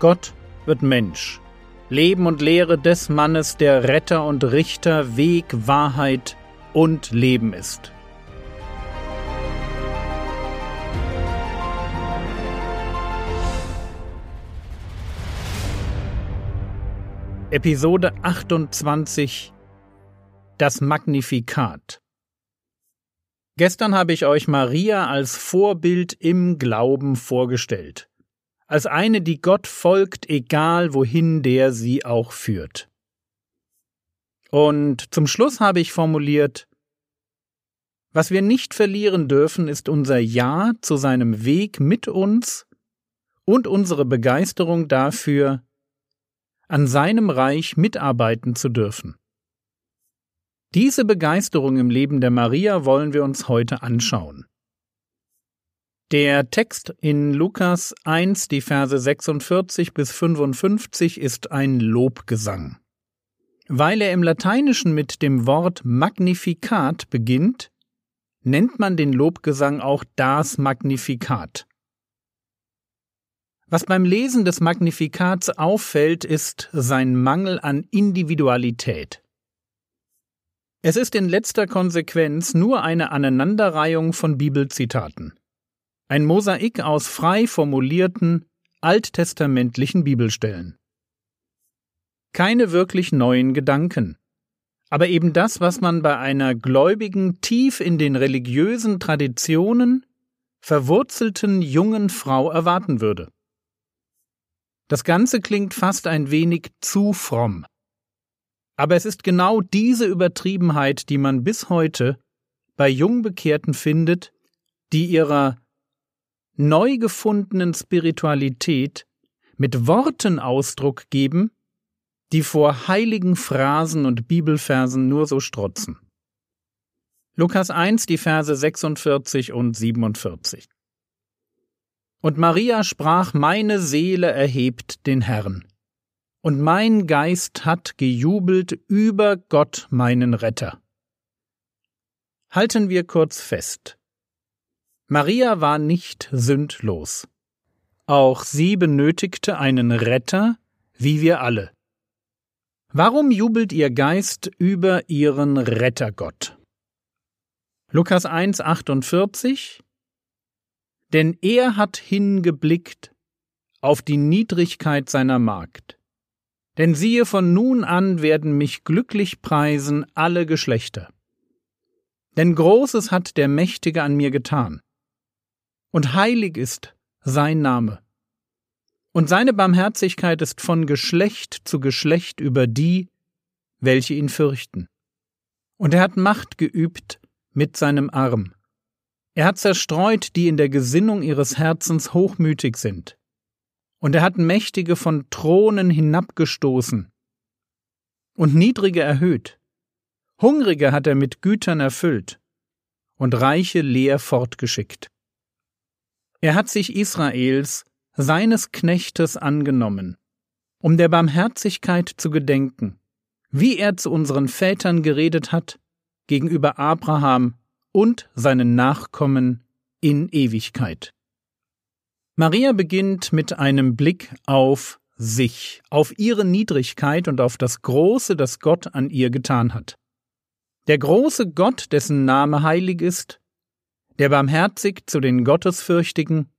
Gott wird Mensch. Leben und Lehre des Mannes, der Retter und Richter, Weg, Wahrheit und Leben ist. Episode 28 Das Magnifikat Gestern habe ich euch Maria als Vorbild im Glauben vorgestellt, als eine, die Gott folgt, egal wohin der sie auch führt. Und zum Schluss habe ich formuliert, was wir nicht verlieren dürfen, ist unser Ja zu seinem Weg mit uns und unsere Begeisterung dafür, an seinem Reich mitarbeiten zu dürfen. Diese Begeisterung im Leben der Maria wollen wir uns heute anschauen. Der Text in Lukas 1, die Verse 46 bis 55 ist ein Lobgesang. Weil er im Lateinischen mit dem Wort Magnificat beginnt, nennt man den Lobgesang auch das Magnifikat. Was beim Lesen des Magnifikats auffällt, ist sein Mangel an Individualität. Es ist in letzter Konsequenz nur eine Aneinanderreihung von Bibelzitaten. Ein Mosaik aus frei formulierten, alttestamentlichen Bibelstellen. Keine wirklich neuen Gedanken, aber eben das, was man bei einer gläubigen, tief in den religiösen Traditionen verwurzelten jungen Frau erwarten würde. Das Ganze klingt fast ein wenig zu fromm. Aber es ist genau diese Übertriebenheit, die man bis heute bei Jungbekehrten findet, die ihrer neu gefundenen Spiritualität mit Worten Ausdruck geben, die vor heiligen Phrasen und Bibelversen nur so strotzen. Lukas 1, die Verse 46 und 47. Und Maria sprach, meine Seele erhebt den Herrn, und mein Geist hat gejubelt über Gott meinen Retter. Halten wir kurz fest. Maria war nicht sündlos. Auch sie benötigte einen Retter, wie wir alle. Warum jubelt ihr Geist über ihren Rettergott? Lukas 1, 48 denn er hat hingeblickt auf die Niedrigkeit seiner Magd. Denn siehe, von nun an werden mich glücklich preisen alle Geschlechter. Denn Großes hat der Mächtige an mir getan. Und heilig ist sein Name. Und seine Barmherzigkeit ist von Geschlecht zu Geschlecht über die, welche ihn fürchten. Und er hat Macht geübt mit seinem Arm. Er hat zerstreut, die in der Gesinnung ihres Herzens hochmütig sind. Und er hat Mächtige von Thronen hinabgestoßen und Niedrige erhöht. Hungrige hat er mit Gütern erfüllt und Reiche leer fortgeschickt. Er hat sich Israels, seines Knechtes, angenommen, um der Barmherzigkeit zu gedenken, wie er zu unseren Vätern geredet hat, gegenüber Abraham und seinen Nachkommen in Ewigkeit. Maria beginnt mit einem Blick auf sich, auf ihre Niedrigkeit und auf das Große, das Gott an ihr getan hat. Der große Gott, dessen Name heilig ist, der barmherzig zu den Gottesfürchtigen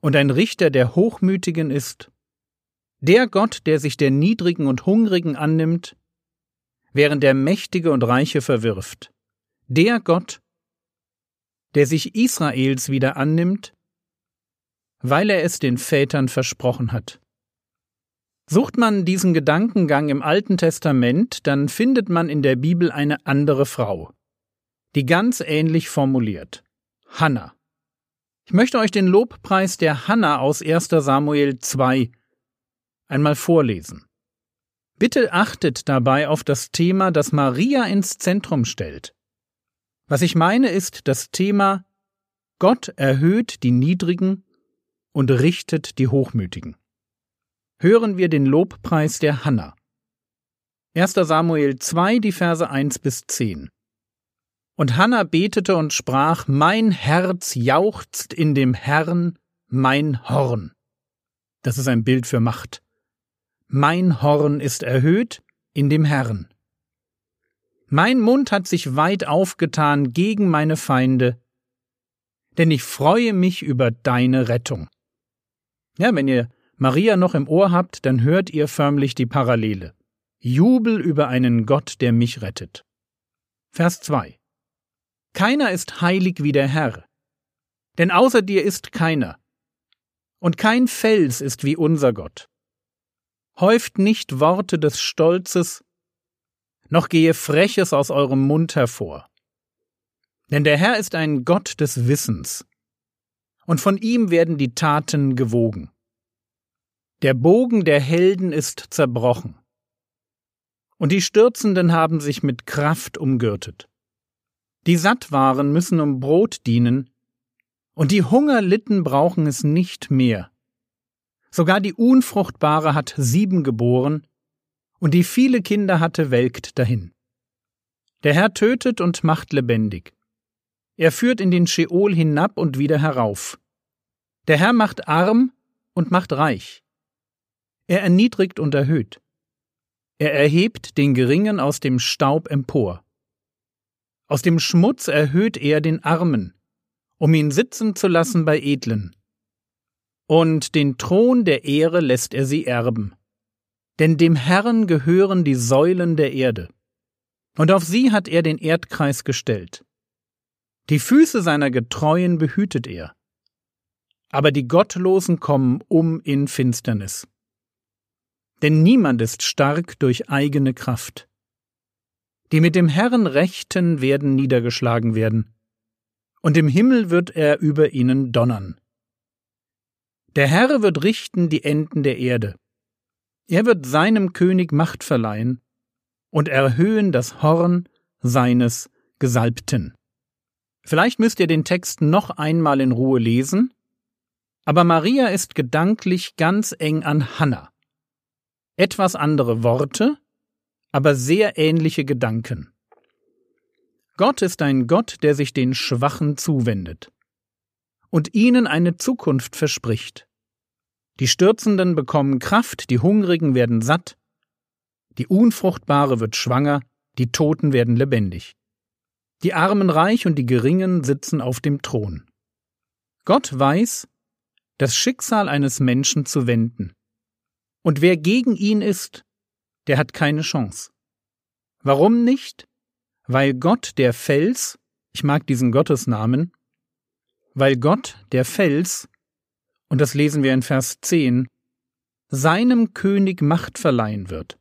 und ein Richter der Hochmütigen ist, der Gott, der sich der Niedrigen und Hungrigen annimmt, während der Mächtige und Reiche verwirft, der Gott, der sich Israels wieder annimmt, weil er es den Vätern versprochen hat. Sucht man diesen Gedankengang im Alten Testament, dann findet man in der Bibel eine andere Frau, die ganz ähnlich formuliert. Hannah. Ich möchte euch den Lobpreis der Hannah aus 1. Samuel 2 einmal vorlesen. Bitte achtet dabei auf das Thema, das Maria ins Zentrum stellt. Was ich meine ist das Thema Gott erhöht die Niedrigen und richtet die Hochmütigen. Hören wir den Lobpreis der Hanna. 1. Samuel 2, die Verse 1 bis 10. Und Hanna betete und sprach, Mein Herz jauchzt in dem Herrn, mein Horn. Das ist ein Bild für Macht. Mein Horn ist erhöht in dem Herrn. Mein Mund hat sich weit aufgetan gegen meine Feinde, denn ich freue mich über deine Rettung. Ja, wenn ihr Maria noch im Ohr habt, dann hört ihr förmlich die Parallele. Jubel über einen Gott, der mich rettet. Vers 2 Keiner ist heilig wie der Herr, denn außer dir ist keiner. Und kein Fels ist wie unser Gott. Häuft nicht Worte des Stolzes, noch gehe Freches aus eurem Mund hervor. Denn der Herr ist ein Gott des Wissens, und von ihm werden die Taten gewogen. Der Bogen der Helden ist zerbrochen, und die Stürzenden haben sich mit Kraft umgürtet. Die satt waren, müssen um Brot dienen, und die Hungerlitten brauchen es nicht mehr. Sogar die Unfruchtbare hat sieben geboren, und die viele Kinder hatte, welkt dahin. Der Herr tötet und macht lebendig. Er führt in den Scheol hinab und wieder herauf. Der Herr macht arm und macht reich. Er erniedrigt und erhöht. Er erhebt den Geringen aus dem Staub empor. Aus dem Schmutz erhöht er den Armen, um ihn sitzen zu lassen bei Edlen und den Thron der Ehre lässt er sie erben. Denn dem Herrn gehören die Säulen der Erde, und auf sie hat er den Erdkreis gestellt. Die Füße seiner Getreuen behütet er. Aber die Gottlosen kommen um in Finsternis. Denn niemand ist stark durch eigene Kraft. Die mit dem Herrn rechten werden niedergeschlagen werden, und im Himmel wird er über ihnen donnern. Der Herr wird richten die Enden der Erde. Er wird seinem König Macht verleihen und erhöhen das Horn seines Gesalbten. Vielleicht müsst ihr den Text noch einmal in Ruhe lesen, aber Maria ist gedanklich ganz eng an Hannah. Etwas andere Worte, aber sehr ähnliche Gedanken. Gott ist ein Gott, der sich den Schwachen zuwendet und ihnen eine Zukunft verspricht. Die Stürzenden bekommen Kraft, die Hungrigen werden satt, die Unfruchtbare wird schwanger, die Toten werden lebendig. Die Armen reich und die Geringen sitzen auf dem Thron. Gott weiß, das Schicksal eines Menschen zu wenden. Und wer gegen ihn ist, der hat keine Chance. Warum nicht? Weil Gott der Fels, ich mag diesen Gottesnamen, weil Gott, der Fels, und das lesen wir in Vers 10, seinem König Macht verleihen wird.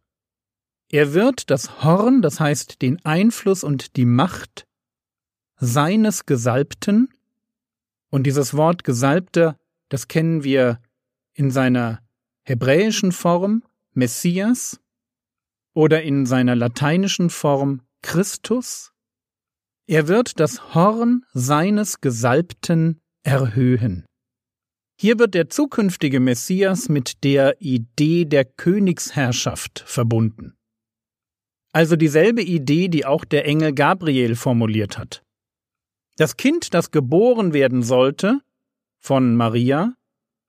Er wird das Horn, das heißt den Einfluss und die Macht seines Gesalbten, und dieses Wort Gesalbter, das kennen wir in seiner hebräischen Form Messias oder in seiner lateinischen Form Christus, er wird das Horn seines Gesalbten erhöhen. Hier wird der zukünftige Messias mit der Idee der Königsherrschaft verbunden. Also dieselbe Idee, die auch der Engel Gabriel formuliert hat. Das Kind, das geboren werden sollte, von Maria,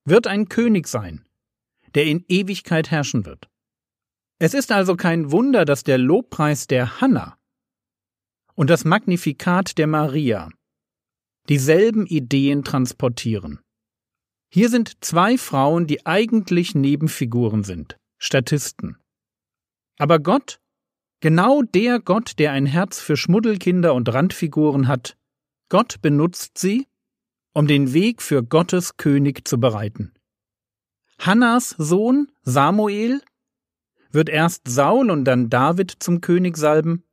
wird ein König sein, der in Ewigkeit herrschen wird. Es ist also kein Wunder, dass der Lobpreis der Hanna und das Magnifikat der Maria dieselben Ideen transportieren. Hier sind zwei Frauen, die eigentlich Nebenfiguren sind, Statisten. Aber Gott, genau der Gott, der ein Herz für Schmuddelkinder und Randfiguren hat, Gott benutzt sie, um den Weg für Gottes König zu bereiten. Hannas Sohn Samuel wird erst Saul und dann David zum König salben,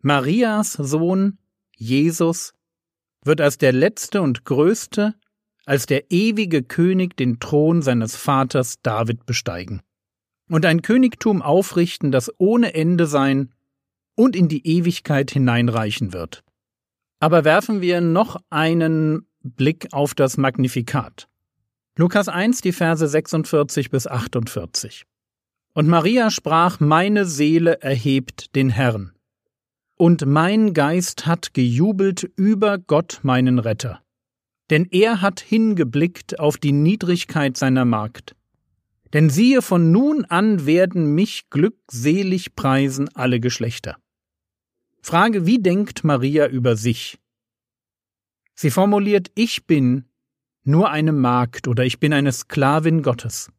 Marias Sohn, Jesus, wird als der letzte und größte, als der ewige König den Thron seines Vaters David besteigen und ein Königtum aufrichten, das ohne Ende sein und in die Ewigkeit hineinreichen wird. Aber werfen wir noch einen Blick auf das Magnifikat. Lukas 1, die Verse 46 bis 48. Und Maria sprach, meine Seele erhebt den Herrn und mein Geist hat gejubelt über Gott meinen Retter. denn er hat hingeblickt auf die Niedrigkeit seiner Magd. Denn siehe, von nun an werden mich glückselig preisen alle Geschlechter. Frage, wie denkt Maria über sich? Sie formuliert, ich bin nur eine Magd oder ich bin eine Sklavin Gottes.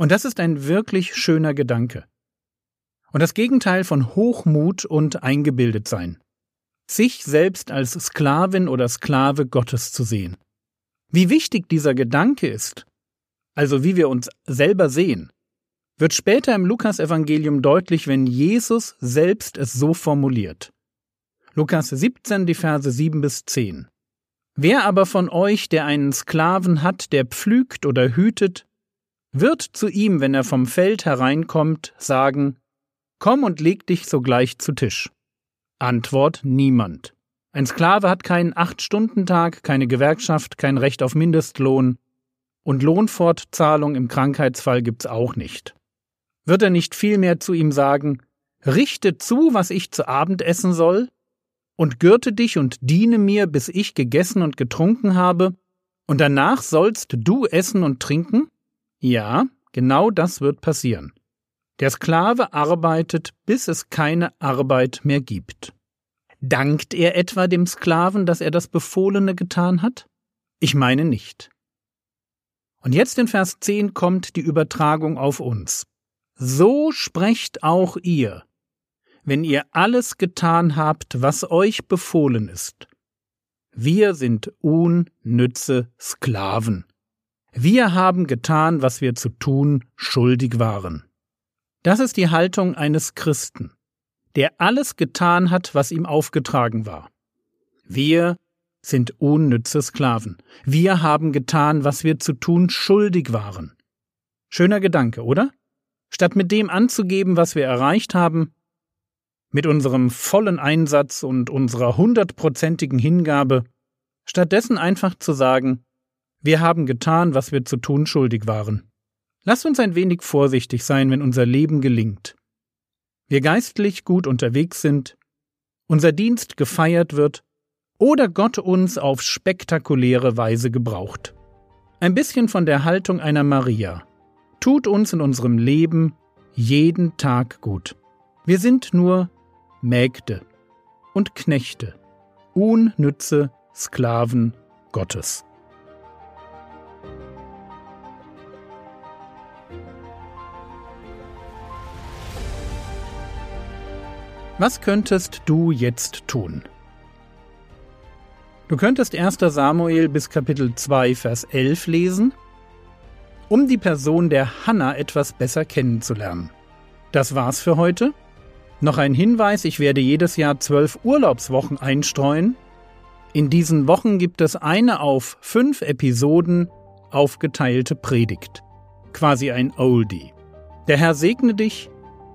Und das ist ein wirklich schöner Gedanke. Und das Gegenteil von Hochmut und Eingebildetsein. Sich selbst als Sklavin oder Sklave Gottes zu sehen. Wie wichtig dieser Gedanke ist, also wie wir uns selber sehen, wird später im Lukasevangelium deutlich, wenn Jesus selbst es so formuliert. Lukas 17, die Verse 7 bis 10. Wer aber von euch, der einen Sklaven hat, der pflügt oder hütet, wird zu ihm, wenn er vom Feld hereinkommt, sagen, Komm und leg dich sogleich zu Tisch. Antwort niemand. Ein Sklave hat keinen Acht-Stunden-Tag, keine Gewerkschaft, kein Recht auf Mindestlohn, und Lohnfortzahlung im Krankheitsfall gibt's auch nicht. Wird er nicht vielmehr zu ihm sagen, richte zu, was ich zu Abend essen soll, und gürte dich und diene mir, bis ich gegessen und getrunken habe, und danach sollst du essen und trinken? Ja, genau das wird passieren. Der Sklave arbeitet, bis es keine Arbeit mehr gibt. Dankt er etwa dem Sklaven, dass er das Befohlene getan hat? Ich meine nicht. Und jetzt in Vers 10 kommt die Übertragung auf uns. So sprecht auch ihr, wenn ihr alles getan habt, was euch befohlen ist. Wir sind unnütze Sklaven. Wir haben getan, was wir zu tun schuldig waren. Das ist die Haltung eines Christen, der alles getan hat, was ihm aufgetragen war. Wir sind unnütze Sklaven. Wir haben getan, was wir zu tun schuldig waren. Schöner Gedanke, oder? Statt mit dem anzugeben, was wir erreicht haben, mit unserem vollen Einsatz und unserer hundertprozentigen Hingabe, stattdessen einfach zu sagen, wir haben getan, was wir zu tun schuldig waren. Lasst uns ein wenig vorsichtig sein, wenn unser Leben gelingt. Wir geistlich gut unterwegs sind, unser Dienst gefeiert wird oder Gott uns auf spektakuläre Weise gebraucht. Ein bisschen von der Haltung einer Maria tut uns in unserem Leben jeden Tag gut. Wir sind nur Mägde und Knechte, unnütze Sklaven Gottes. Was könntest du jetzt tun? Du könntest 1. Samuel bis Kapitel 2, Vers 11 lesen, um die Person der Hanna etwas besser kennenzulernen. Das war's für heute. Noch ein Hinweis, ich werde jedes Jahr zwölf Urlaubswochen einstreuen. In diesen Wochen gibt es eine auf fünf Episoden aufgeteilte Predigt. Quasi ein Oldie. Der Herr segne dich,